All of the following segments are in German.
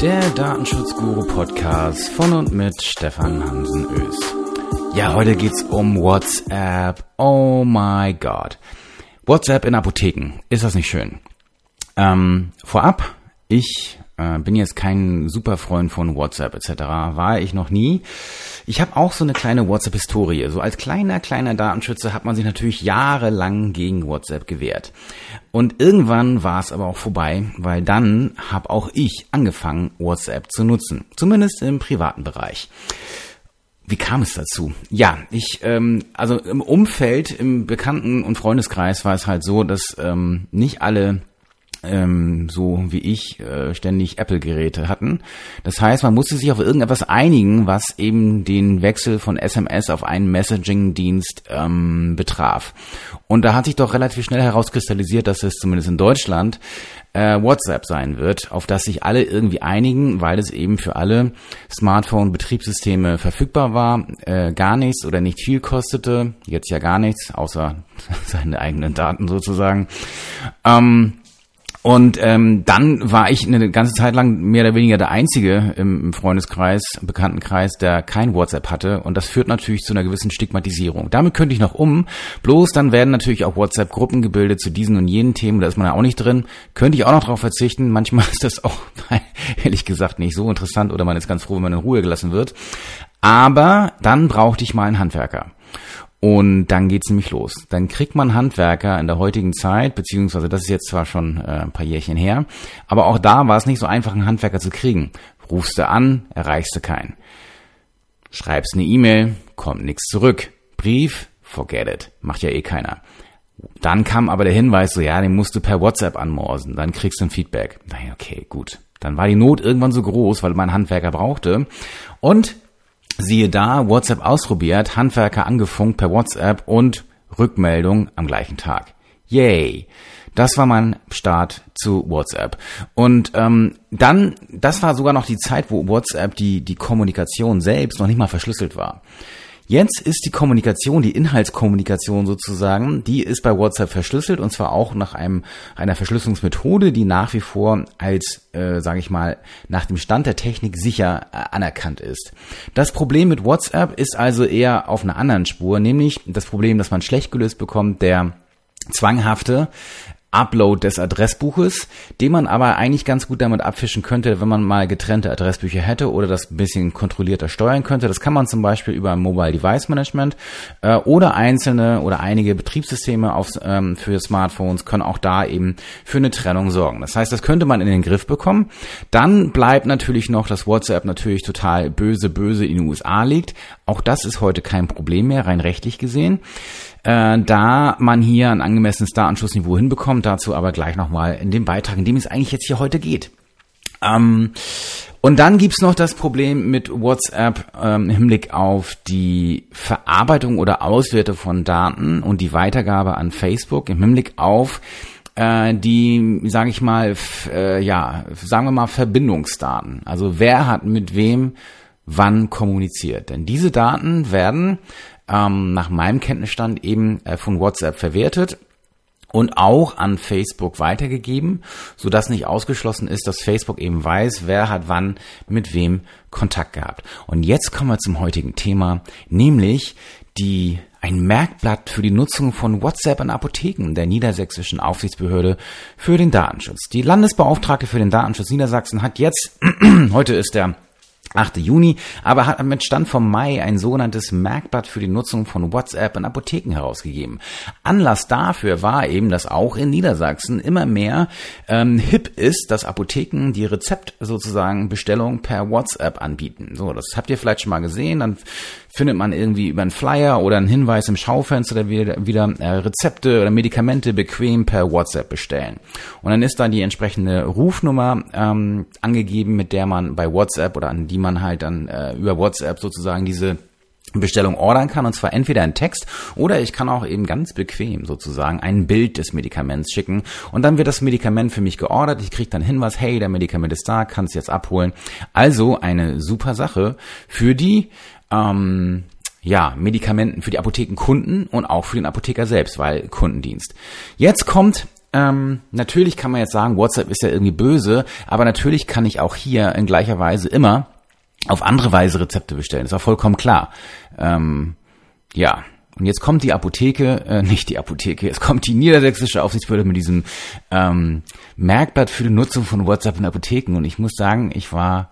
der Datenschutzguru Podcast von und mit Stefan Hansen Ös. Ja, heute geht's um WhatsApp. Oh my God. WhatsApp in Apotheken. Ist das nicht schön? Ähm, vorab, ich äh, bin jetzt kein super Freund von WhatsApp etc. War ich noch nie. Ich habe auch so eine kleine WhatsApp-Historie. So als kleiner, kleiner Datenschützer hat man sich natürlich jahrelang gegen WhatsApp gewehrt. Und irgendwann war es aber auch vorbei, weil dann habe auch ich angefangen, WhatsApp zu nutzen. Zumindest im privaten Bereich. Wie kam es dazu? Ja, ich, ähm, also im Umfeld, im Bekannten- und Freundeskreis war es halt so, dass ähm, nicht alle ähm, so wie ich äh, ständig Apple-Geräte hatten. Das heißt, man musste sich auf irgendetwas einigen, was eben den Wechsel von SMS auf einen Messaging-Dienst ähm, betraf. Und da hat sich doch relativ schnell herauskristallisiert, dass es zumindest in Deutschland äh, WhatsApp sein wird, auf das sich alle irgendwie einigen, weil es eben für alle Smartphone-Betriebssysteme verfügbar war, äh, gar nichts oder nicht viel kostete, jetzt ja gar nichts, außer seine eigenen Daten sozusagen. Ähm, und ähm, dann war ich eine ganze Zeit lang mehr oder weniger der Einzige im Freundeskreis, im Bekanntenkreis, der kein WhatsApp hatte. Und das führt natürlich zu einer gewissen Stigmatisierung. Damit könnte ich noch um. Bloß dann werden natürlich auch WhatsApp-Gruppen gebildet zu diesen und jenen Themen. Da ist man ja auch nicht drin. Könnte ich auch noch darauf verzichten. Manchmal ist das auch, ehrlich gesagt, nicht so interessant oder man ist ganz froh, wenn man in Ruhe gelassen wird. Aber dann brauchte ich mal einen Handwerker. Und dann geht's nämlich los. Dann kriegt man Handwerker in der heutigen Zeit, beziehungsweise das ist jetzt zwar schon äh, ein paar Jährchen her, aber auch da war es nicht so einfach, einen Handwerker zu kriegen. Rufst du an, erreichst du keinen. Schreibst eine E-Mail, kommt nichts zurück. Brief, forget it, macht ja eh keiner. Dann kam aber der Hinweis so, ja, den musst du per WhatsApp anmorsen, dann kriegst du ein Feedback. Okay, gut. Dann war die Not irgendwann so groß, weil man Handwerker brauchte. Und Siehe da, WhatsApp ausprobiert, Handwerker angefunkt per WhatsApp und Rückmeldung am gleichen Tag. Yay! Das war mein Start zu WhatsApp. Und ähm, dann, das war sogar noch die Zeit, wo WhatsApp die, die Kommunikation selbst noch nicht mal verschlüsselt war. Jetzt ist die Kommunikation, die Inhaltskommunikation sozusagen, die ist bei WhatsApp verschlüsselt und zwar auch nach einem einer Verschlüsselungsmethode, die nach wie vor als, äh, sage ich mal, nach dem Stand der Technik sicher äh, anerkannt ist. Das Problem mit WhatsApp ist also eher auf einer anderen Spur, nämlich das Problem, dass man schlecht gelöst bekommt, der zwanghafte Upload des Adressbuches, den man aber eigentlich ganz gut damit abfischen könnte, wenn man mal getrennte Adressbücher hätte oder das ein bisschen kontrollierter steuern könnte. Das kann man zum Beispiel über Mobile Device Management äh, oder einzelne oder einige Betriebssysteme auf, ähm, für Smartphones können auch da eben für eine Trennung sorgen. Das heißt, das könnte man in den Griff bekommen. Dann bleibt natürlich noch, dass WhatsApp natürlich total böse, böse in den USA liegt. Auch das ist heute kein Problem mehr, rein rechtlich gesehen äh, da man hier ein angemessenes Datenschutzniveau hinbekommt. Dazu aber gleich nochmal in dem Beitrag, in dem es eigentlich jetzt hier heute geht. Ähm, und dann gibt's noch das Problem mit WhatsApp ähm, im Hinblick auf die Verarbeitung oder Auswerte von Daten und die Weitergabe an Facebook im Hinblick auf äh, die, sage ich mal, äh, ja, sagen wir mal Verbindungsdaten. Also wer hat mit wem wann kommuniziert. Denn diese Daten werden ähm, nach meinem Kenntnisstand eben äh, von WhatsApp verwertet und auch an Facebook weitergegeben, so dass nicht ausgeschlossen ist, dass Facebook eben weiß, wer hat wann mit wem Kontakt gehabt. Und jetzt kommen wir zum heutigen Thema, nämlich die ein Merkblatt für die Nutzung von WhatsApp in Apotheken der niedersächsischen Aufsichtsbehörde für den Datenschutz. Die Landesbeauftragte für den Datenschutz Niedersachsen hat jetzt, heute ist der 8. Juni, aber hat mit Stand vom Mai ein sogenanntes Merkblatt für die Nutzung von WhatsApp in Apotheken herausgegeben. Anlass dafür war eben, dass auch in Niedersachsen immer mehr ähm, hip ist, dass Apotheken die Rezept sozusagen Bestellung per WhatsApp anbieten. So, das habt ihr vielleicht schon mal gesehen. Dann findet man irgendwie über einen Flyer oder einen Hinweis im Schaufenster wieder, wieder äh, Rezepte oder Medikamente bequem per WhatsApp bestellen. Und dann ist da die entsprechende Rufnummer ähm, angegeben, mit der man bei WhatsApp oder an die man halt dann äh, über WhatsApp sozusagen diese Bestellung ordern kann und zwar entweder ein Text oder ich kann auch eben ganz bequem sozusagen ein Bild des Medikaments schicken und dann wird das Medikament für mich geordert. Ich kriege dann Hinweis, hey, der Medikament ist da, kannst jetzt abholen. Also eine super Sache für die ähm, ja, Medikamenten für die Apothekenkunden und auch für den Apotheker selbst, weil Kundendienst. Jetzt kommt Ähm, natürlich kann man jetzt sagen, WhatsApp ist ja irgendwie böse, aber natürlich kann ich auch hier in gleicher Weise immer auf andere Weise Rezepte bestellen. ist auch vollkommen klar. Ähm, ja, und jetzt kommt die Apotheke, äh, nicht die Apotheke, es kommt die niedersächsische Aufsichtsbehörde mit diesem ähm, Merkblatt für die Nutzung von WhatsApp in Apotheken. Und ich muss sagen, ich war,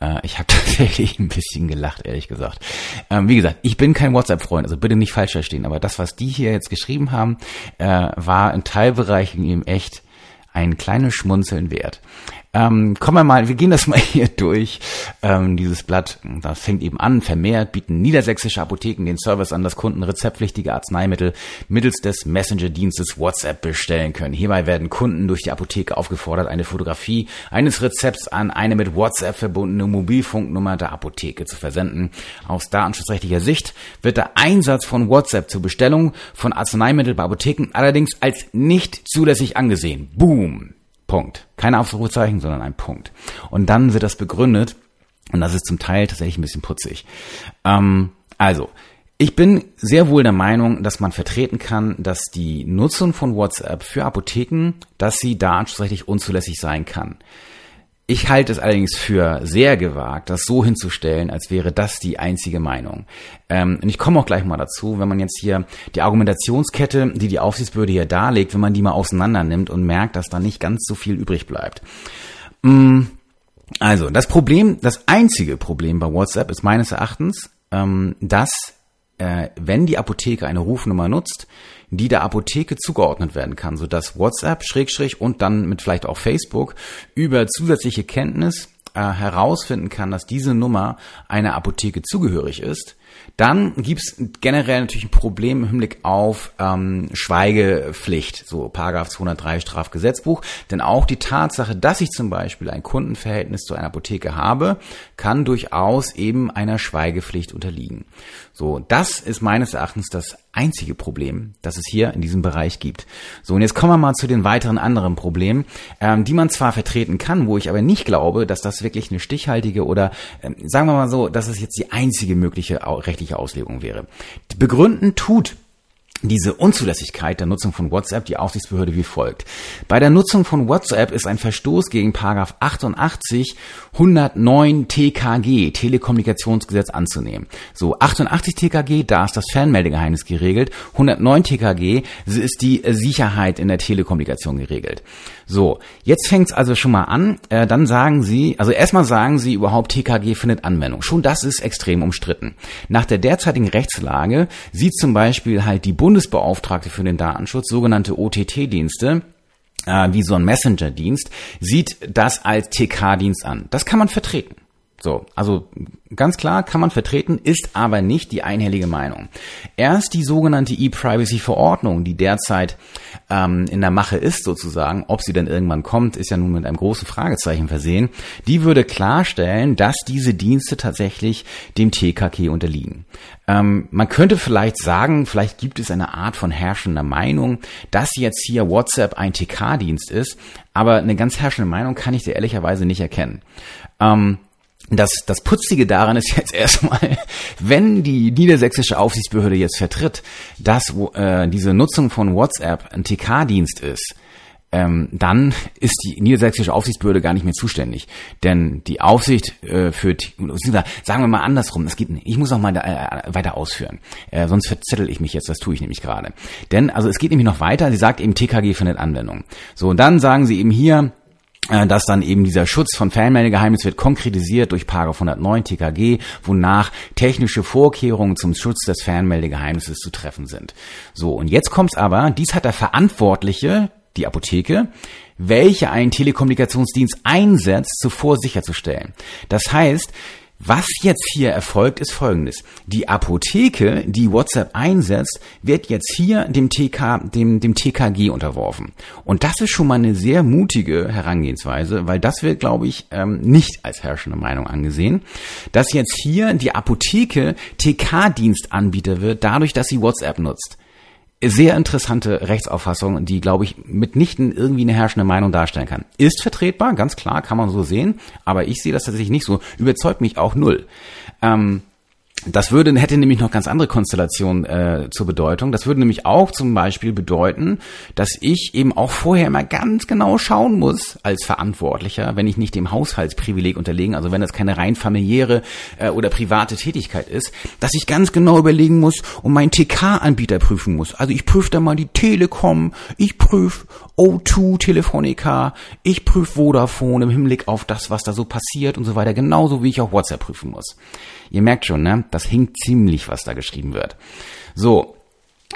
äh, ich habe tatsächlich ein bisschen gelacht, ehrlich gesagt. Ähm, wie gesagt, ich bin kein WhatsApp-Freund, also bitte nicht falsch verstehen. Aber das, was die hier jetzt geschrieben haben, äh, war in Teilbereichen eben echt ein kleines Schmunzeln wert. Ähm, kommen wir mal, wir gehen das mal hier durch. Ähm, dieses Blatt, das fängt eben an, vermehrt bieten niedersächsische Apotheken den Service an, dass Kunden rezeptpflichtige Arzneimittel mittels des Messenger-Dienstes WhatsApp bestellen können. Hierbei werden Kunden durch die Apotheke aufgefordert, eine Fotografie eines Rezepts an eine mit WhatsApp verbundene Mobilfunknummer der Apotheke zu versenden. Aus datenschutzrechtlicher Sicht wird der Einsatz von WhatsApp zur Bestellung von Arzneimitteln bei Apotheken allerdings als nicht zulässig angesehen. Boom! Punkt. Kein Ausrufezeichen, sondern ein Punkt. Und dann wird das begründet, und das ist zum Teil tatsächlich ein bisschen putzig. Ähm, also, ich bin sehr wohl der Meinung, dass man vertreten kann, dass die Nutzung von WhatsApp für Apotheken, dass sie da anschlussrechtlich unzulässig sein kann. Ich halte es allerdings für sehr gewagt, das so hinzustellen, als wäre das die einzige Meinung. Ähm, und ich komme auch gleich mal dazu, wenn man jetzt hier die Argumentationskette, die die Aufsichtsbehörde hier darlegt, wenn man die mal auseinander nimmt und merkt, dass da nicht ganz so viel übrig bleibt. Mm, also, das Problem, das einzige Problem bei WhatsApp ist meines Erachtens, ähm, dass äh, wenn die Apotheke eine Rufnummer nutzt, die der Apotheke zugeordnet werden kann, sodass WhatsApp, Schrägstrich und dann mit vielleicht auch Facebook über zusätzliche Kenntnis äh, herausfinden kann, dass diese Nummer einer Apotheke zugehörig ist, dann gibt's generell natürlich ein Problem im Hinblick auf ähm, Schweigepflicht, so Paragraph 203 Strafgesetzbuch. Denn auch die Tatsache, dass ich zum Beispiel ein Kundenverhältnis zu einer Apotheke habe, kann durchaus eben einer Schweigepflicht unterliegen. So, das ist meines Erachtens das einzige Problem, das es hier in diesem Bereich gibt. So, und jetzt kommen wir mal zu den weiteren anderen Problemen, ähm, die man zwar vertreten kann, wo ich aber nicht glaube, dass das wirklich eine stichhaltige oder ähm, sagen wir mal so, dass es jetzt die einzige mögliche rechtliche Auslegung wäre. Begründen tut diese Unzulässigkeit der Nutzung von WhatsApp die Aufsichtsbehörde wie folgt. Bei der Nutzung von WhatsApp ist ein Verstoß gegen Paragraph 88 109 TKG Telekommunikationsgesetz anzunehmen. So 88 TKG, da ist das Fernmeldegeheimnis geregelt, 109 TKG ist die Sicherheit in der Telekommunikation geregelt. So, jetzt fängt's also schon mal an, äh, dann sagen Sie, also erstmal sagen Sie überhaupt TKG findet Anwendung. Schon das ist extrem umstritten. Nach der derzeitigen Rechtslage sieht zum Beispiel halt die Bund Bundesbeauftragte für den Datenschutz, sogenannte OTT-Dienste, äh, wie so ein Messenger-Dienst, sieht das als TK-Dienst an. Das kann man vertreten. So, also ganz klar kann man vertreten, ist aber nicht die einhellige Meinung. Erst die sogenannte E-Privacy-Verordnung, die derzeit ähm, in der Mache ist sozusagen, ob sie denn irgendwann kommt, ist ja nun mit einem großen Fragezeichen versehen, die würde klarstellen, dass diese Dienste tatsächlich dem TKK unterliegen. Ähm, man könnte vielleicht sagen, vielleicht gibt es eine Art von herrschender Meinung, dass jetzt hier WhatsApp ein TK-Dienst ist, aber eine ganz herrschende Meinung kann ich dir ehrlicherweise nicht erkennen. Ähm, das, das Putzige daran ist jetzt erstmal, wenn die niedersächsische Aufsichtsbehörde jetzt vertritt, dass äh, diese Nutzung von WhatsApp ein TK-Dienst ist, ähm, dann ist die niedersächsische Aufsichtsbehörde gar nicht mehr zuständig. Denn die Aufsicht äh, für, sagen wir mal andersrum, das geht nicht. Ich muss noch mal da, äh, weiter ausführen. Äh, sonst verzettel ich mich jetzt, das tue ich nämlich gerade. Denn, also es geht nämlich noch weiter, sie sagt eben, TKG findet Anwendung. So, und dann sagen sie eben hier, dass dann eben dieser Schutz von Fernmeldegeheimnis wird konkretisiert durch Paragraph 109 TKG, wonach technische Vorkehrungen zum Schutz des Fernmeldegeheimnisses zu treffen sind. So, und jetzt kommt's aber, dies hat der Verantwortliche, die Apotheke, welche einen Telekommunikationsdienst einsetzt, zuvor sicherzustellen. Das heißt, was jetzt hier erfolgt, ist folgendes. Die Apotheke, die WhatsApp einsetzt, wird jetzt hier dem TK, dem, dem TKG unterworfen. Und das ist schon mal eine sehr mutige Herangehensweise, weil das wird, glaube ich, ähm, nicht als herrschende Meinung angesehen, dass jetzt hier die Apotheke TK-Dienstanbieter wird, dadurch, dass sie WhatsApp nutzt sehr interessante Rechtsauffassung, die, glaube ich, mitnichten irgendwie eine herrschende Meinung darstellen kann. Ist vertretbar, ganz klar, kann man so sehen, aber ich sehe das tatsächlich nicht so. Überzeugt mich auch null. Ähm, das würde, hätte nämlich noch ganz andere Konstellationen äh, zur Bedeutung. Das würde nämlich auch zum Beispiel bedeuten, dass ich eben auch vorher immer ganz genau schauen muss als Verantwortlicher, wenn ich nicht dem Haushaltsprivileg unterlegen, also wenn das keine rein familiäre äh, oder private Tätigkeit ist, dass ich ganz genau überlegen muss und meinen TK-Anbieter prüfen muss. Also ich prüfe da mal die Telekom, ich prüfe O2 Telefonica, ich prüfe Vodafone im Hinblick auf das, was da so passiert und so weiter, genauso wie ich auch WhatsApp prüfen muss. Ihr merkt schon, ne? Das hinkt ziemlich, was da geschrieben wird. So,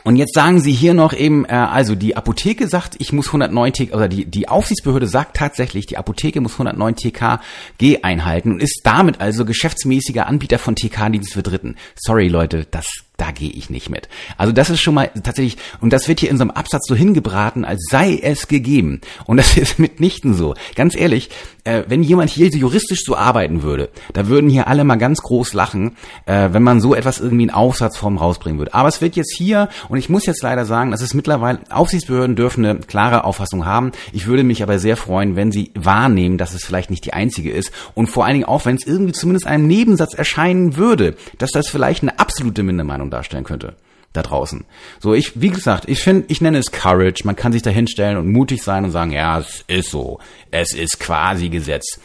und jetzt sagen Sie hier noch eben, äh, also die Apotheke sagt, ich muss 109 TK, oder die, die Aufsichtsbehörde sagt tatsächlich, die Apotheke muss 109 TKG einhalten und ist damit also geschäftsmäßiger Anbieter von TK-Dienst für Dritten. Sorry Leute, das da gehe ich nicht mit. Also das ist schon mal tatsächlich, und das wird hier in so einem Absatz so hingebraten, als sei es gegeben. Und das ist mitnichten so. Ganz ehrlich, äh, wenn jemand hier juristisch so arbeiten würde, da würden hier alle mal ganz groß lachen, äh, wenn man so etwas irgendwie in Aufsatzform rausbringen würde. Aber es wird jetzt hier, und ich muss jetzt leider sagen, dass es mittlerweile, Aufsichtsbehörden dürfen eine klare Auffassung haben. Ich würde mich aber sehr freuen, wenn sie wahrnehmen, dass es vielleicht nicht die einzige ist. Und vor allen Dingen auch, wenn es irgendwie zumindest einem Nebensatz erscheinen würde, dass das vielleicht eine absolute Mindermeinung Meinung darstellen könnte da draußen. So, ich, wie gesagt, ich finde, ich nenne es Courage. Man kann sich da hinstellen und mutig sein und sagen, ja, es ist so. Es ist quasi Gesetz.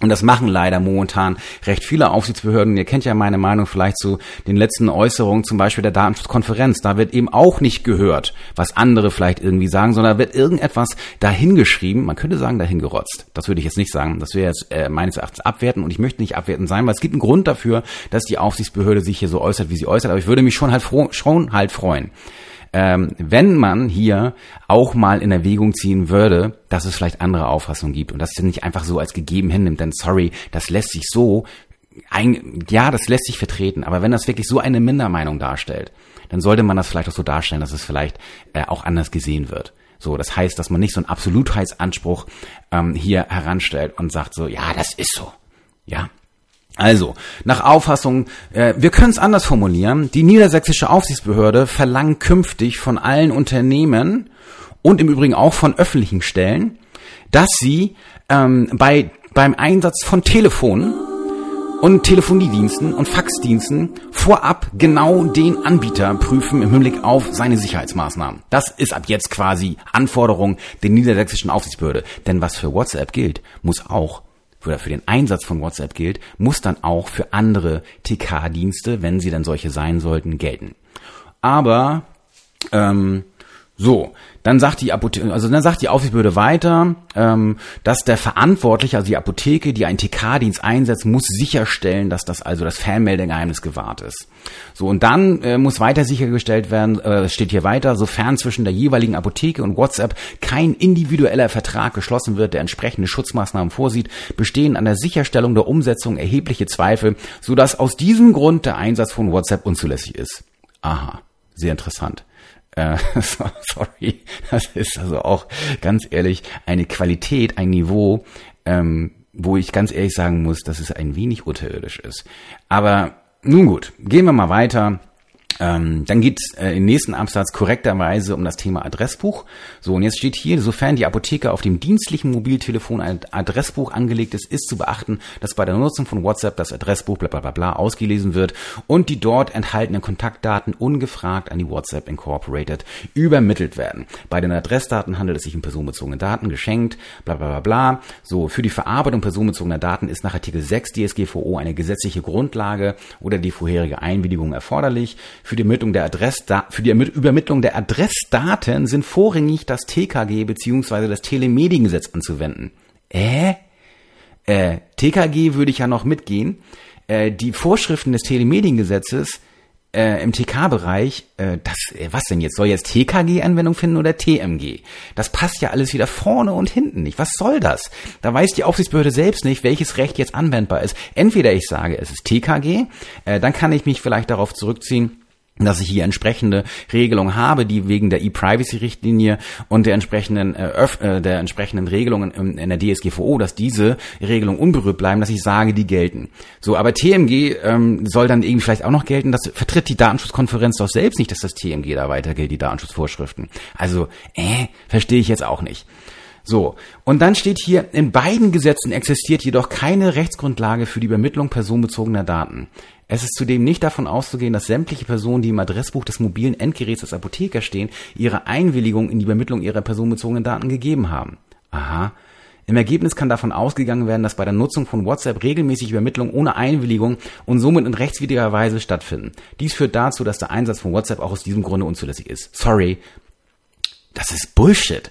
Und das machen leider momentan recht viele Aufsichtsbehörden. Ihr kennt ja meine Meinung vielleicht zu den letzten Äußerungen, zum Beispiel der Datenschutzkonferenz. Da wird eben auch nicht gehört, was andere vielleicht irgendwie sagen, sondern wird irgendetwas dahingeschrieben. Man könnte sagen, dahingerotzt. Das würde ich jetzt nicht sagen. Das wäre jetzt äh, meines Erachtens abwerten. Und ich möchte nicht abwertend sein, weil es gibt einen Grund dafür, dass die Aufsichtsbehörde sich hier so äußert, wie sie äußert. Aber ich würde mich schon halt, froh, schon halt freuen, ähm, wenn man hier auch mal in Erwägung ziehen würde, dass es vielleicht andere Auffassungen gibt und das nicht einfach so als gegeben hinnimmt, denn sorry, das lässt sich so ein, ja, das lässt sich vertreten, aber wenn das wirklich so eine Mindermeinung darstellt, dann sollte man das vielleicht auch so darstellen, dass es vielleicht äh, auch anders gesehen wird. So, das heißt, dass man nicht so einen Absolutheitsanspruch ähm, hier heranstellt und sagt so, ja, das ist so. Ja, also, nach Auffassung, äh, wir können es anders formulieren. Die niedersächsische Aufsichtsbehörde verlangt künftig von allen Unternehmen und im Übrigen auch von öffentlichen Stellen, dass sie ähm, bei, beim Einsatz von Telefonen und Telefoniediensten und Faxdiensten vorab genau den Anbieter prüfen im Hinblick auf seine Sicherheitsmaßnahmen. Das ist ab jetzt quasi Anforderung der niedersächsischen Aufsichtsbehörde. Denn was für WhatsApp gilt, muss auch oder für den Einsatz von WhatsApp gilt, muss dann auch für andere TK-Dienste, wenn sie dann solche sein sollten, gelten. Aber ähm, so, dann sagt die Apotheke, also dann sagt die Aufsichtsbehörde weiter, ähm, dass der Verantwortliche, also die Apotheke, die einen TK-Dienst einsetzt, muss sicherstellen, dass das also das Fernmeldegeheimnis gewahrt ist. So und dann äh, muss weiter sichergestellt werden, äh, steht hier weiter, sofern zwischen der jeweiligen Apotheke und WhatsApp kein individueller Vertrag geschlossen wird, der entsprechende Schutzmaßnahmen vorsieht, bestehen an der Sicherstellung der Umsetzung erhebliche Zweifel, so dass aus diesem Grund der Einsatz von WhatsApp unzulässig ist. Aha, sehr interessant. Äh, sorry, das ist also auch ganz ehrlich eine Qualität, ein Niveau, ähm, wo ich ganz ehrlich sagen muss, dass es ein wenig unterirdisch ist. Aber nun gut, gehen wir mal weiter. Ähm, dann geht es äh, im nächsten Absatz korrekterweise um das Thema Adressbuch. So, und jetzt steht hier, sofern die Apotheke auf dem dienstlichen Mobiltelefon ein Adressbuch angelegt ist, ist zu beachten, dass bei der Nutzung von WhatsApp das Adressbuch bla bla bla, bla ausgelesen wird und die dort enthaltenen Kontaktdaten ungefragt an die WhatsApp Incorporated übermittelt werden. Bei den Adressdaten handelt es sich um personenbezogene Daten, geschenkt, bla bla bla bla. So, für die Verarbeitung personenbezogener Daten ist nach Artikel 6 DSGVO eine gesetzliche Grundlage oder die vorherige Einwilligung erforderlich. Für die Ermittlung der Adressda für die Übermittlung der Adressdaten sind vorrangig das TKG bzw. das Telemediengesetz anzuwenden. Äh? Äh, TKG würde ich ja noch mitgehen. Äh, die Vorschriften des Telemediengesetzes äh, im TK-Bereich, äh, das, äh, was denn jetzt? Soll jetzt TKG Anwendung finden oder TMG? Das passt ja alles wieder vorne und hinten nicht. Was soll das? Da weiß die Aufsichtsbehörde selbst nicht, welches Recht jetzt anwendbar ist. Entweder ich sage, es ist TKG, äh, dann kann ich mich vielleicht darauf zurückziehen, dass ich hier entsprechende Regelungen habe, die wegen der E-Privacy-Richtlinie und der entsprechenden äh, äh, der entsprechenden Regelungen in, in, der DSGVO, dass diese Regelungen unberührt bleiben, dass ich sage, die gelten. So, aber TMG ähm, soll dann irgendwie vielleicht auch noch gelten. Das vertritt die Datenschutzkonferenz doch selbst nicht, dass das TMG da weiter gilt, die Datenschutzvorschriften. Also, äh, verstehe ich jetzt auch nicht. So, und dann steht hier, in beiden Gesetzen existiert jedoch keine Rechtsgrundlage für die Übermittlung personenbezogener Daten. Es ist zudem nicht davon auszugehen, dass sämtliche Personen, die im Adressbuch des mobilen Endgeräts als Apotheker stehen, ihre Einwilligung in die Übermittlung ihrer personenbezogenen Daten gegeben haben. Aha. Im Ergebnis kann davon ausgegangen werden, dass bei der Nutzung von WhatsApp regelmäßig Übermittlungen ohne Einwilligung und somit in rechtswidriger Weise stattfinden. Dies führt dazu, dass der Einsatz von WhatsApp auch aus diesem Grunde unzulässig ist. Sorry. Das ist Bullshit.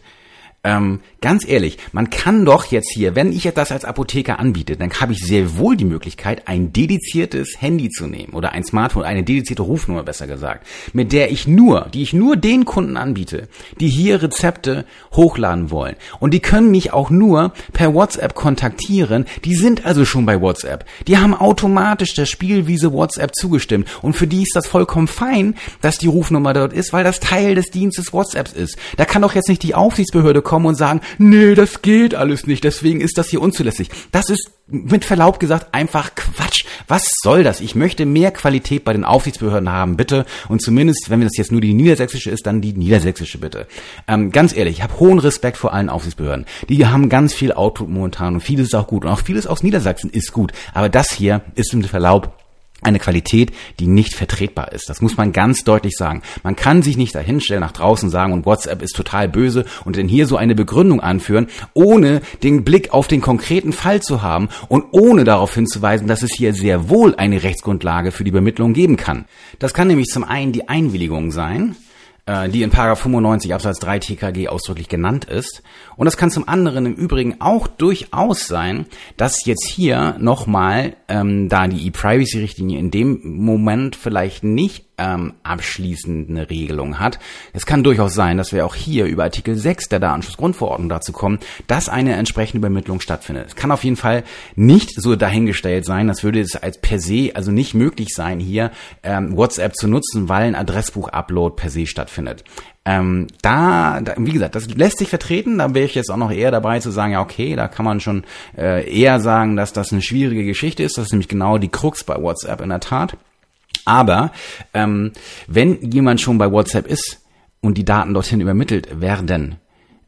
Ähm, ganz ehrlich, man kann doch jetzt hier, wenn ich das als Apotheker anbiete, dann habe ich sehr wohl die Möglichkeit, ein dediziertes Handy zu nehmen oder ein Smartphone, eine dedizierte Rufnummer besser gesagt, mit der ich nur, die ich nur den Kunden anbiete, die hier Rezepte hochladen wollen. Und die können mich auch nur per WhatsApp kontaktieren. Die sind also schon bei WhatsApp. Die haben automatisch der Spielwiese WhatsApp zugestimmt. Und für die ist das vollkommen fein, dass die Rufnummer dort ist, weil das Teil des Dienstes WhatsApps ist. Da kann doch jetzt nicht die Aufsichtsbehörde kommen und sagen, nee, das geht alles nicht, deswegen ist das hier unzulässig. Das ist mit Verlaub gesagt einfach Quatsch. Was soll das? Ich möchte mehr Qualität bei den Aufsichtsbehörden haben, bitte. Und zumindest, wenn das jetzt nur die niedersächsische ist, dann die niedersächsische bitte. Ähm, ganz ehrlich, ich habe hohen Respekt vor allen Aufsichtsbehörden. Die haben ganz viel Output momentan und vieles ist auch gut. Und auch vieles aus Niedersachsen ist gut. Aber das hier ist mit Verlaub eine Qualität, die nicht vertretbar ist. Das muss man ganz deutlich sagen. Man kann sich nicht dahinstellen nach draußen sagen und WhatsApp ist total böse und denn hier so eine Begründung anführen, ohne den Blick auf den konkreten Fall zu haben und ohne darauf hinzuweisen, dass es hier sehr wohl eine Rechtsgrundlage für die Bemittlung geben kann. Das kann nämlich zum einen die Einwilligung sein, die in 95 Absatz 3 TKG ausdrücklich genannt ist. Und das kann zum anderen im Übrigen auch durchaus sein, dass jetzt hier nochmal, ähm, da die E-Privacy-Richtlinie in dem Moment vielleicht nicht ähm, abschließend eine Regelung hat. Es kann durchaus sein, dass wir auch hier über Artikel 6 der Datenschutzgrundverordnung dazu kommen, dass eine entsprechende Übermittlung stattfindet. Es kann auf jeden Fall nicht so dahingestellt sein, das würde es als per se also nicht möglich sein, hier ähm, WhatsApp zu nutzen, weil ein Adressbuch-Upload per se stattfindet. Ähm, da, da, wie gesagt, das lässt sich vertreten. Da wäre ich jetzt auch noch eher dabei zu sagen, ja, okay, da kann man schon äh, eher sagen, dass das eine schwierige Geschichte ist. Das ist nämlich genau die Krux bei WhatsApp in der Tat. Aber ähm, wenn jemand schon bei WhatsApp ist und die Daten dorthin übermittelt werden,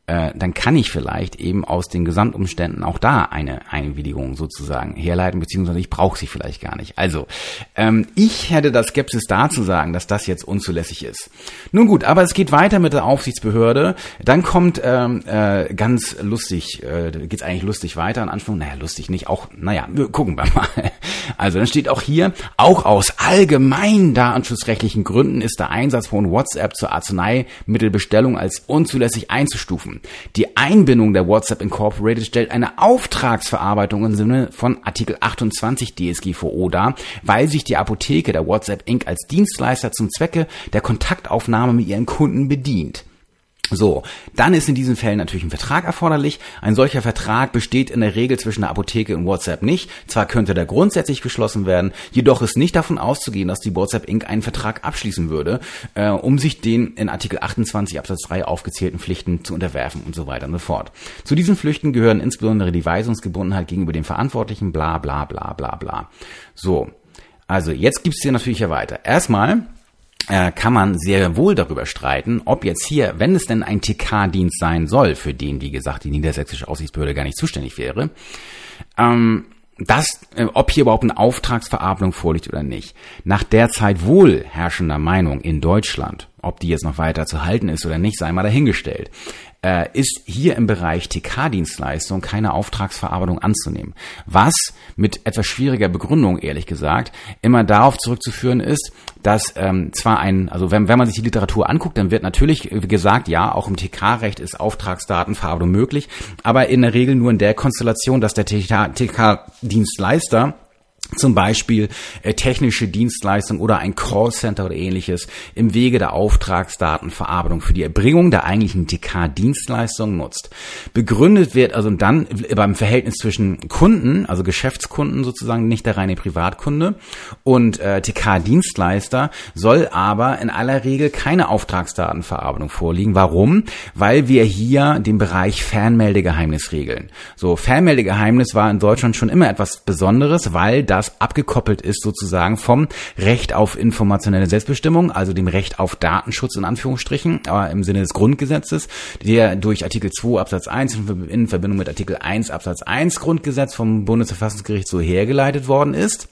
äh, dann kann ich vielleicht eben aus den Gesamtumständen auch da eine Einwilligung sozusagen herleiten, beziehungsweise ich brauche sie vielleicht gar nicht. Also, ähm, ich hätte das Skepsis da zu sagen, dass das jetzt unzulässig ist. Nun gut, aber es geht weiter mit der Aufsichtsbehörde. Dann kommt ähm, äh, ganz lustig, äh, geht's eigentlich lustig weiter in Anführung. Naja, lustig nicht, auch, naja, gucken wir mal. Also dann steht auch hier, auch aus allgemeinen datenschutzrechtlichen Gründen ist der Einsatz von WhatsApp zur Arzneimittelbestellung als unzulässig einzustufen. Die Einbindung der WhatsApp Incorporated stellt eine Auftragsverarbeitung im Sinne von Artikel 28 DSGVO dar, weil sich die Apotheke der WhatsApp Inc. als Dienstleister zum Zwecke der Kontaktaufnahme mit ihren Kunden bedient. So, dann ist in diesen Fällen natürlich ein Vertrag erforderlich. Ein solcher Vertrag besteht in der Regel zwischen der Apotheke und WhatsApp nicht. Zwar könnte der grundsätzlich geschlossen werden, jedoch ist nicht davon auszugehen, dass die WhatsApp Inc. einen Vertrag abschließen würde, äh, um sich den in Artikel 28 Absatz 3 aufgezählten Pflichten zu unterwerfen und so weiter und so fort. Zu diesen Pflichten gehören insbesondere die Weisungsgebundenheit gegenüber dem Verantwortlichen, bla bla bla bla bla. So, also jetzt gibt's hier natürlich ja weiter. Erstmal kann man sehr wohl darüber streiten, ob jetzt hier, wenn es denn ein TK-Dienst sein soll, für den, wie gesagt, die niedersächsische Aufsichtsbehörde gar nicht zuständig wäre, ähm, das, äh, ob hier überhaupt eine Auftragsverarbeitung vorliegt oder nicht. Nach derzeit wohl herrschender Meinung in Deutschland, ob die jetzt noch weiter zu halten ist oder nicht, sei mal dahingestellt äh, ist hier im Bereich TK-Dienstleistung keine Auftragsverarbeitung anzunehmen. Was mit etwas schwieriger Begründung, ehrlich gesagt, immer darauf zurückzuführen ist, dass ähm, zwar ein, also wenn, wenn man sich die Literatur anguckt, dann wird natürlich gesagt, ja, auch im TK-Recht ist Auftragsdatenverarbeitung möglich, aber in der Regel nur in der Konstellation, dass der TK-Dienstleister zum Beispiel äh, technische Dienstleistung oder ein Callcenter oder ähnliches im Wege der Auftragsdatenverarbeitung für die Erbringung der eigentlichen TK-Dienstleistung nutzt. Begründet wird also dann beim Verhältnis zwischen Kunden, also Geschäftskunden sozusagen, nicht der reine Privatkunde, und äh, TK-Dienstleister soll aber in aller Regel keine Auftragsdatenverarbeitung vorliegen. Warum? Weil wir hier den Bereich Fernmeldegeheimnis regeln. So, Fernmeldegeheimnis war in Deutschland schon immer etwas Besonderes, weil da das abgekoppelt ist sozusagen vom Recht auf informationelle Selbstbestimmung, also dem Recht auf Datenschutz in Anführungsstrichen, aber im Sinne des Grundgesetzes, der durch Artikel 2 Absatz 1 in Verbindung mit Artikel 1 Absatz 1 Grundgesetz vom Bundesverfassungsgericht so hergeleitet worden ist.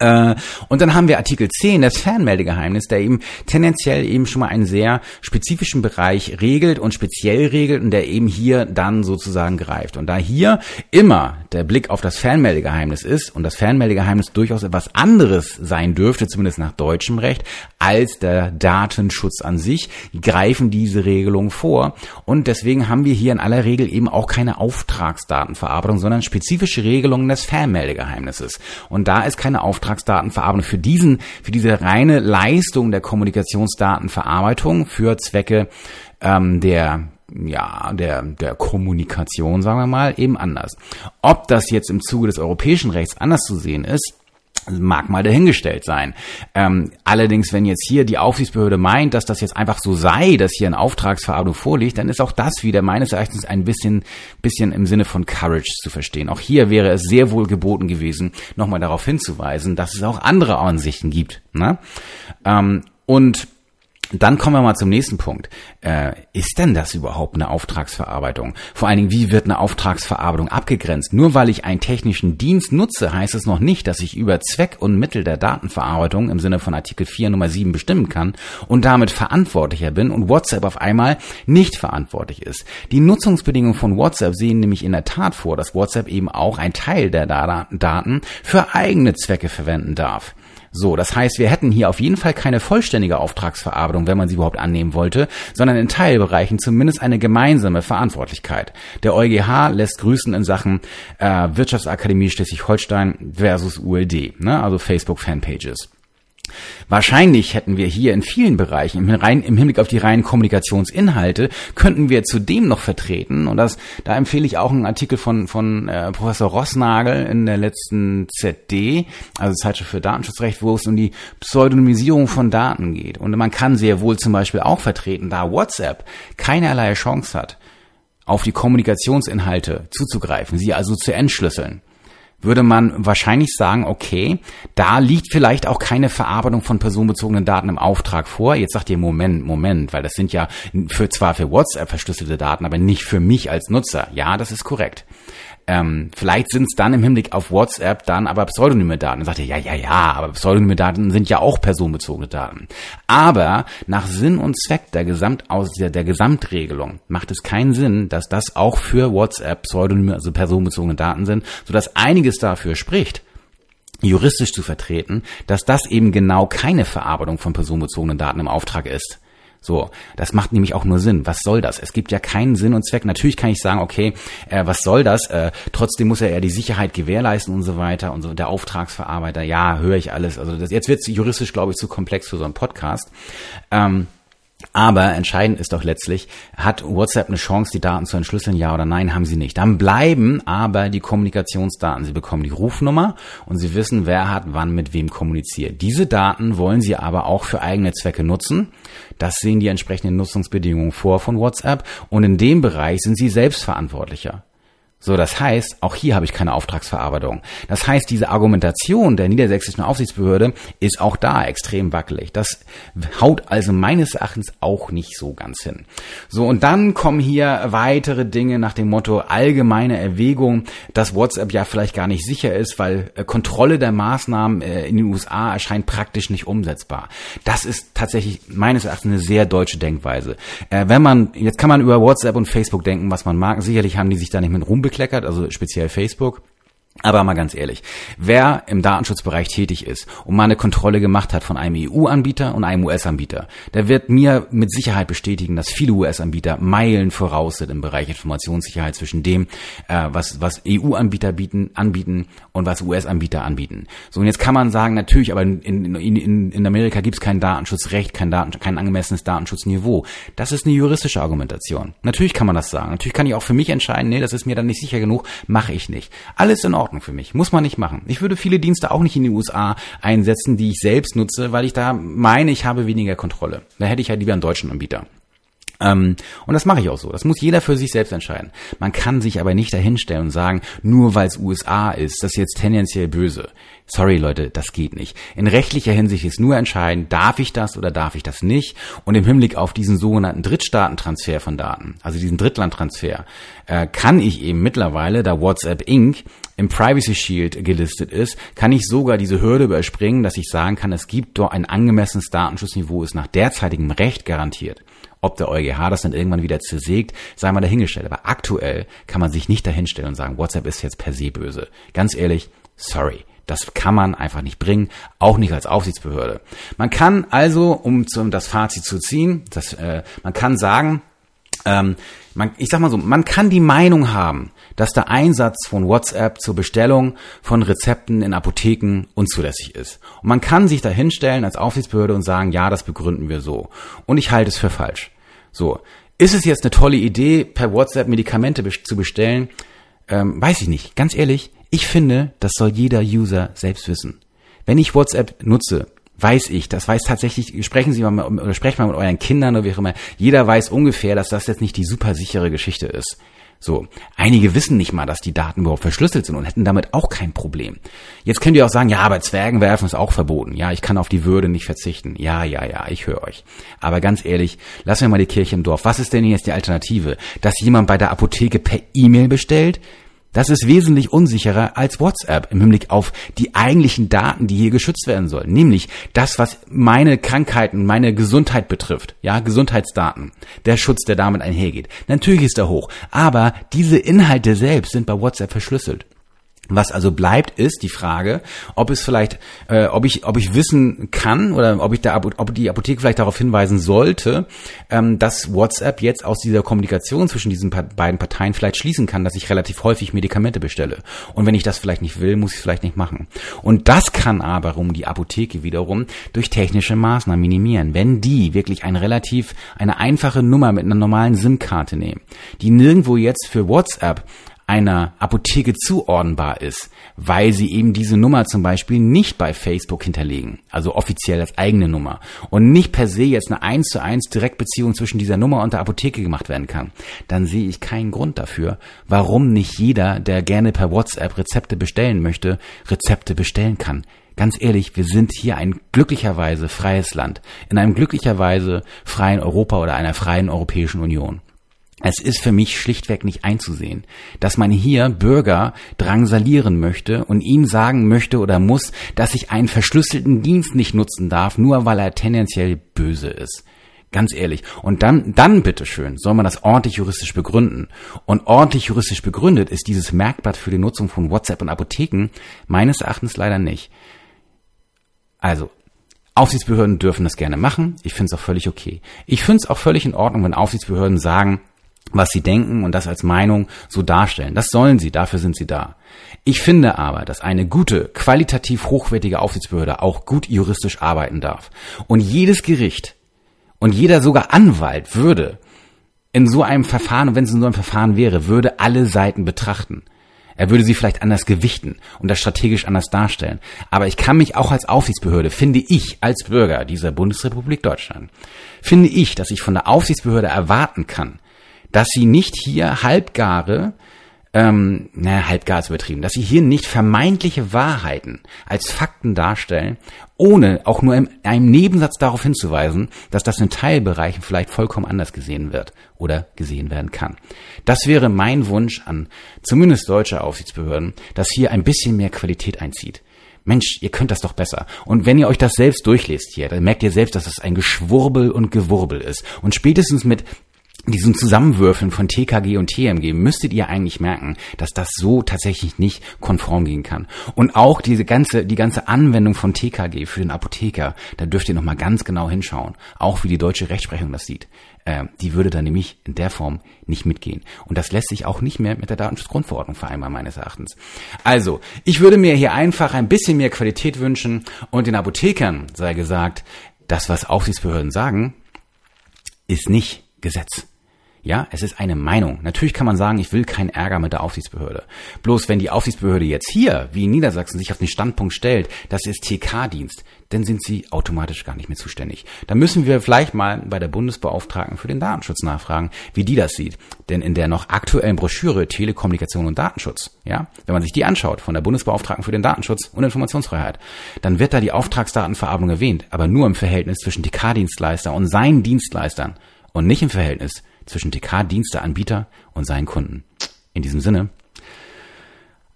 Äh, und dann haben wir Artikel 10, das Fernmeldegeheimnis, der eben tendenziell eben schon mal einen sehr spezifischen Bereich regelt und speziell regelt und der eben hier dann sozusagen greift. Und da hier immer der Blick auf das Fernmeldegeheimnis ist und das Fernmeldegeheimnis durchaus etwas anderes sein dürfte, zumindest nach deutschem Recht, als der Datenschutz an sich, greifen diese Regelungen vor. Und deswegen haben wir hier in aller Regel eben auch keine Auftragsdatenverarbeitung, sondern spezifische Regelungen des Fernmeldegeheimnisses. Und da ist keine Auftragsdatenverarbeitung Auftragsdatenverarbeitung für diesen, für diese reine Leistung der Kommunikationsdatenverarbeitung für Zwecke ähm, der ja, der, der Kommunikation, sagen wir mal, eben anders. Ob das jetzt im Zuge des europäischen Rechts anders zu sehen ist, mag mal dahingestellt sein. Ähm, allerdings, wenn jetzt hier die Aufsichtsbehörde meint, dass das jetzt einfach so sei, dass hier eine Auftragsverarbeitung vorliegt, dann ist auch das wieder meines Erachtens ein bisschen, bisschen im Sinne von Courage zu verstehen. Auch hier wäre es sehr wohl geboten gewesen, nochmal darauf hinzuweisen, dass es auch andere Ansichten gibt. Ne? Ähm, und dann kommen wir mal zum nächsten Punkt. Äh, ist denn das überhaupt eine Auftragsverarbeitung? Vor allen Dingen, wie wird eine Auftragsverarbeitung abgegrenzt? Nur weil ich einen technischen Dienst nutze, heißt es noch nicht, dass ich über Zweck und Mittel der Datenverarbeitung im Sinne von Artikel 4 Nummer 7 bestimmen kann und damit verantwortlicher bin und WhatsApp auf einmal nicht verantwortlich ist. Die Nutzungsbedingungen von WhatsApp sehen nämlich in der Tat vor, dass WhatsApp eben auch einen Teil der Daten für eigene Zwecke verwenden darf. So, das heißt, wir hätten hier auf jeden Fall keine vollständige Auftragsverarbeitung, wenn man sie überhaupt annehmen wollte, sondern in Teilbereichen zumindest eine gemeinsame Verantwortlichkeit. Der EuGH lässt grüßen in Sachen äh, Wirtschaftsakademie Schleswig-Holstein versus ULD, ne? also Facebook-Fanpages. Wahrscheinlich hätten wir hier in vielen Bereichen, im, Hinblick auf die reinen Kommunikationsinhalte, könnten wir zudem noch vertreten, und das, da empfehle ich auch einen Artikel von, von äh, Professor Rossnagel in der letzten ZD, also Zeitschrift für Datenschutzrecht, wo es um die Pseudonymisierung von Daten geht. Und man kann sehr wohl zum Beispiel auch vertreten, da WhatsApp keinerlei Chance hat, auf die Kommunikationsinhalte zuzugreifen, sie also zu entschlüsseln würde man wahrscheinlich sagen, okay, da liegt vielleicht auch keine Verarbeitung von personenbezogenen Daten im Auftrag vor. Jetzt sagt ihr, Moment, Moment, weil das sind ja für, zwar für WhatsApp verschlüsselte Daten, aber nicht für mich als Nutzer. Ja, das ist korrekt. Ähm, vielleicht sind es dann im Hinblick auf WhatsApp dann aber pseudonyme Daten. Dann sagt ihr, ja, ja, ja, aber pseudonyme Daten sind ja auch personenbezogene Daten. Aber nach Sinn und Zweck der, Gesamt aus der, der Gesamtregelung macht es keinen Sinn, dass das auch für WhatsApp pseudonyme, also personenbezogene Daten sind, sodass einiges dafür spricht, juristisch zu vertreten, dass das eben genau keine Verarbeitung von personenbezogenen Daten im Auftrag ist. So, das macht nämlich auch nur Sinn. Was soll das? Es gibt ja keinen Sinn und Zweck. Natürlich kann ich sagen, okay, äh, was soll das? Äh, trotzdem muss er ja die Sicherheit gewährleisten und so weiter und so. Der Auftragsverarbeiter, ja, höre ich alles. Also das, jetzt wird es juristisch, glaube ich, zu komplex für so einen Podcast. Ähm, aber entscheidend ist doch letztlich, hat WhatsApp eine Chance, die Daten zu entschlüsseln, ja oder nein, haben sie nicht. Dann bleiben aber die Kommunikationsdaten. Sie bekommen die Rufnummer und sie wissen, wer hat wann mit wem kommuniziert. Diese Daten wollen sie aber auch für eigene Zwecke nutzen. Das sehen die entsprechenden Nutzungsbedingungen vor von WhatsApp und in dem Bereich sind sie selbstverantwortlicher. So, das heißt, auch hier habe ich keine Auftragsverarbeitung. Das heißt, diese Argumentation der niedersächsischen Aufsichtsbehörde ist auch da extrem wackelig. Das haut also meines Erachtens auch nicht so ganz hin. So, und dann kommen hier weitere Dinge nach dem Motto allgemeine Erwägung, dass WhatsApp ja vielleicht gar nicht sicher ist, weil äh, Kontrolle der Maßnahmen äh, in den USA erscheint praktisch nicht umsetzbar. Das ist tatsächlich meines Erachtens eine sehr deutsche Denkweise. Äh, wenn man, jetzt kann man über WhatsApp und Facebook denken, was man mag. Sicherlich haben die sich da nicht mit Ruhm bekleckert, also speziell Facebook. Aber mal ganz ehrlich, wer im Datenschutzbereich tätig ist und mal eine Kontrolle gemacht hat von einem EU-Anbieter und einem US-Anbieter, der wird mir mit Sicherheit bestätigen, dass viele US-Anbieter Meilen voraus sind im Bereich Informationssicherheit zwischen dem, äh, was, was EU-Anbieter bieten, anbieten und was US-Anbieter anbieten. So, und jetzt kann man sagen, natürlich, aber in, in, in, in Amerika gibt es kein Datenschutzrecht, kein, Daten, kein angemessenes Datenschutzniveau. Das ist eine juristische Argumentation. Natürlich kann man das sagen. Natürlich kann ich auch für mich entscheiden, nee, das ist mir dann nicht sicher genug, mache ich nicht. Alles in Ordnung für mich. Muss man nicht machen. Ich würde viele Dienste auch nicht in die USA einsetzen, die ich selbst nutze, weil ich da meine, ich habe weniger Kontrolle. Da hätte ich halt lieber einen deutschen Anbieter. Ähm, und das mache ich auch so. Das muss jeder für sich selbst entscheiden. Man kann sich aber nicht dahinstellen und sagen, nur weil es USA ist, das ist jetzt tendenziell böse. Sorry Leute, das geht nicht. In rechtlicher Hinsicht ist nur entscheidend, darf ich das oder darf ich das nicht? Und im Hinblick auf diesen sogenannten Drittstaatentransfer von Daten, also diesen Drittlandtransfer, äh, kann ich eben mittlerweile, da WhatsApp Inc. im Privacy Shield gelistet ist, kann ich sogar diese Hürde überspringen, dass ich sagen kann, es gibt dort ein angemessenes Datenschutzniveau, ist nach derzeitigem Recht garantiert. Ob der EuGH das dann irgendwann wieder zersägt, sei mal dahingestellt. Aber aktuell kann man sich nicht dahinstellen und sagen, WhatsApp ist jetzt per se böse. Ganz ehrlich, sorry. Das kann man einfach nicht bringen, auch nicht als Aufsichtsbehörde. Man kann also, um zum, das Fazit zu ziehen, das, äh, man kann sagen, ähm, man, ich sag mal so, man kann die Meinung haben, dass der Einsatz von WhatsApp zur Bestellung von Rezepten in Apotheken unzulässig ist. Und man kann sich da hinstellen als Aufsichtsbehörde und sagen, ja, das begründen wir so. Und ich halte es für falsch. So. Ist es jetzt eine tolle Idee, per WhatsApp Medikamente zu bestellen? Ähm, weiß ich nicht. Ganz ehrlich, ich finde, das soll jeder User selbst wissen. Wenn ich WhatsApp nutze, weiß ich, das weiß tatsächlich, sprechen Sie mal oder sprechen mal mit euren Kindern oder wie auch immer, jeder weiß ungefähr, dass das jetzt nicht die super sichere Geschichte ist. So, einige wissen nicht mal, dass die Daten überhaupt verschlüsselt sind und hätten damit auch kein Problem. Jetzt könnt ihr auch sagen, ja, aber Zwergen werfen ist auch verboten. Ja, ich kann auf die Würde nicht verzichten. Ja, ja, ja, ich höre euch. Aber ganz ehrlich, lassen wir mal die Kirche im Dorf. Was ist denn jetzt die Alternative? Dass jemand bei der Apotheke per E-Mail bestellt? Das ist wesentlich unsicherer als WhatsApp im Hinblick auf die eigentlichen Daten, die hier geschützt werden sollen. Nämlich das, was meine Krankheiten, meine Gesundheit betrifft. Ja, Gesundheitsdaten. Der Schutz, der damit einhergeht. Natürlich ist er hoch. Aber diese Inhalte selbst sind bei WhatsApp verschlüsselt. Was also bleibt, ist die Frage, ob es vielleicht, äh, ob ich, ob ich wissen kann oder ob ich da, ob die Apotheke vielleicht darauf hinweisen sollte, ähm, dass WhatsApp jetzt aus dieser Kommunikation zwischen diesen beiden Parteien vielleicht schließen kann, dass ich relativ häufig Medikamente bestelle. Und wenn ich das vielleicht nicht will, muss ich es vielleicht nicht machen. Und das kann aber um die Apotheke wiederum durch technische Maßnahmen minimieren, wenn die wirklich ein relativ eine einfache Nummer mit einer normalen SIM-Karte nehmen, die nirgendwo jetzt für WhatsApp einer Apotheke zuordnenbar ist, weil sie eben diese Nummer zum Beispiel nicht bei Facebook hinterlegen, also offiziell als eigene Nummer und nicht per se jetzt eine 1 zu 1 Direktbeziehung zwischen dieser Nummer und der Apotheke gemacht werden kann, dann sehe ich keinen Grund dafür, warum nicht jeder, der gerne per WhatsApp Rezepte bestellen möchte, Rezepte bestellen kann. Ganz ehrlich, wir sind hier ein glücklicherweise freies Land, in einem glücklicherweise freien Europa oder einer freien Europäischen Union. Es ist für mich schlichtweg nicht einzusehen, dass man hier Bürger drangsalieren möchte und ihm sagen möchte oder muss, dass ich einen verschlüsselten Dienst nicht nutzen darf, nur weil er tendenziell böse ist. Ganz ehrlich. Und dann, dann bitteschön, soll man das ordentlich juristisch begründen. Und ordentlich juristisch begründet ist dieses Merkblatt für die Nutzung von WhatsApp und Apotheken meines Erachtens leider nicht. Also, Aufsichtsbehörden dürfen das gerne machen. Ich finde es auch völlig okay. Ich finde es auch völlig in Ordnung, wenn Aufsichtsbehörden sagen, was sie denken und das als Meinung so darstellen. Das sollen sie, dafür sind sie da. Ich finde aber, dass eine gute, qualitativ hochwertige Aufsichtsbehörde auch gut juristisch arbeiten darf. Und jedes Gericht und jeder sogar Anwalt würde in so einem Verfahren, und wenn es in so einem Verfahren wäre, würde alle Seiten betrachten. Er würde sie vielleicht anders gewichten und das strategisch anders darstellen. Aber ich kann mich auch als Aufsichtsbehörde, finde ich, als Bürger dieser Bundesrepublik Deutschland, finde ich, dass ich von der Aufsichtsbehörde erwarten kann, dass sie nicht hier halbgare, ähm, naja, halbgar ist übertrieben, dass sie hier nicht vermeintliche Wahrheiten als Fakten darstellen, ohne auch nur in einem Nebensatz darauf hinzuweisen, dass das in Teilbereichen vielleicht vollkommen anders gesehen wird oder gesehen werden kann. Das wäre mein Wunsch an zumindest deutsche Aufsichtsbehörden, dass hier ein bisschen mehr Qualität einzieht. Mensch, ihr könnt das doch besser. Und wenn ihr euch das selbst durchlest hier, dann merkt ihr selbst, dass es das ein Geschwurbel und Gewurbel ist. Und spätestens mit diesem Zusammenwürfeln von TKG und TMG müsstet ihr eigentlich merken, dass das so tatsächlich nicht konform gehen kann. Und auch diese ganze, die ganze Anwendung von TKG für den Apotheker, da dürft ihr nochmal ganz genau hinschauen. Auch wie die deutsche Rechtsprechung das sieht. Äh, die würde dann nämlich in der Form nicht mitgehen. Und das lässt sich auch nicht mehr mit der Datenschutzgrundverordnung vereinbaren, meines Erachtens. Also, ich würde mir hier einfach ein bisschen mehr Qualität wünschen und den Apothekern sei gesagt, das, was Aufsichtsbehörden sagen, ist nicht Gesetz. Ja, es ist eine Meinung. Natürlich kann man sagen, ich will keinen Ärger mit der Aufsichtsbehörde. Bloß wenn die Aufsichtsbehörde jetzt hier, wie in Niedersachsen, sich auf den Standpunkt stellt, das ist TK-Dienst, dann sind sie automatisch gar nicht mehr zuständig. Da müssen wir vielleicht mal bei der Bundesbeauftragten für den Datenschutz nachfragen, wie die das sieht. Denn in der noch aktuellen Broschüre Telekommunikation und Datenschutz, ja, wenn man sich die anschaut, von der Bundesbeauftragten für den Datenschutz und Informationsfreiheit, dann wird da die Auftragsdatenverarbeitung erwähnt, aber nur im Verhältnis zwischen TK-Dienstleister und seinen Dienstleistern und nicht im Verhältnis zwischen TK-Diensteanbieter und seinen Kunden. In diesem Sinne,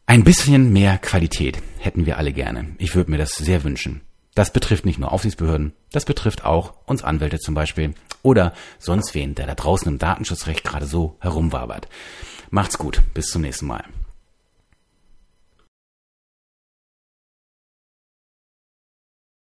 ein bisschen mehr Qualität hätten wir alle gerne. Ich würde mir das sehr wünschen. Das betrifft nicht nur Aufsichtsbehörden, das betrifft auch uns Anwälte zum Beispiel oder sonst wen, der da draußen im Datenschutzrecht gerade so herumwabert. Macht's gut, bis zum nächsten Mal.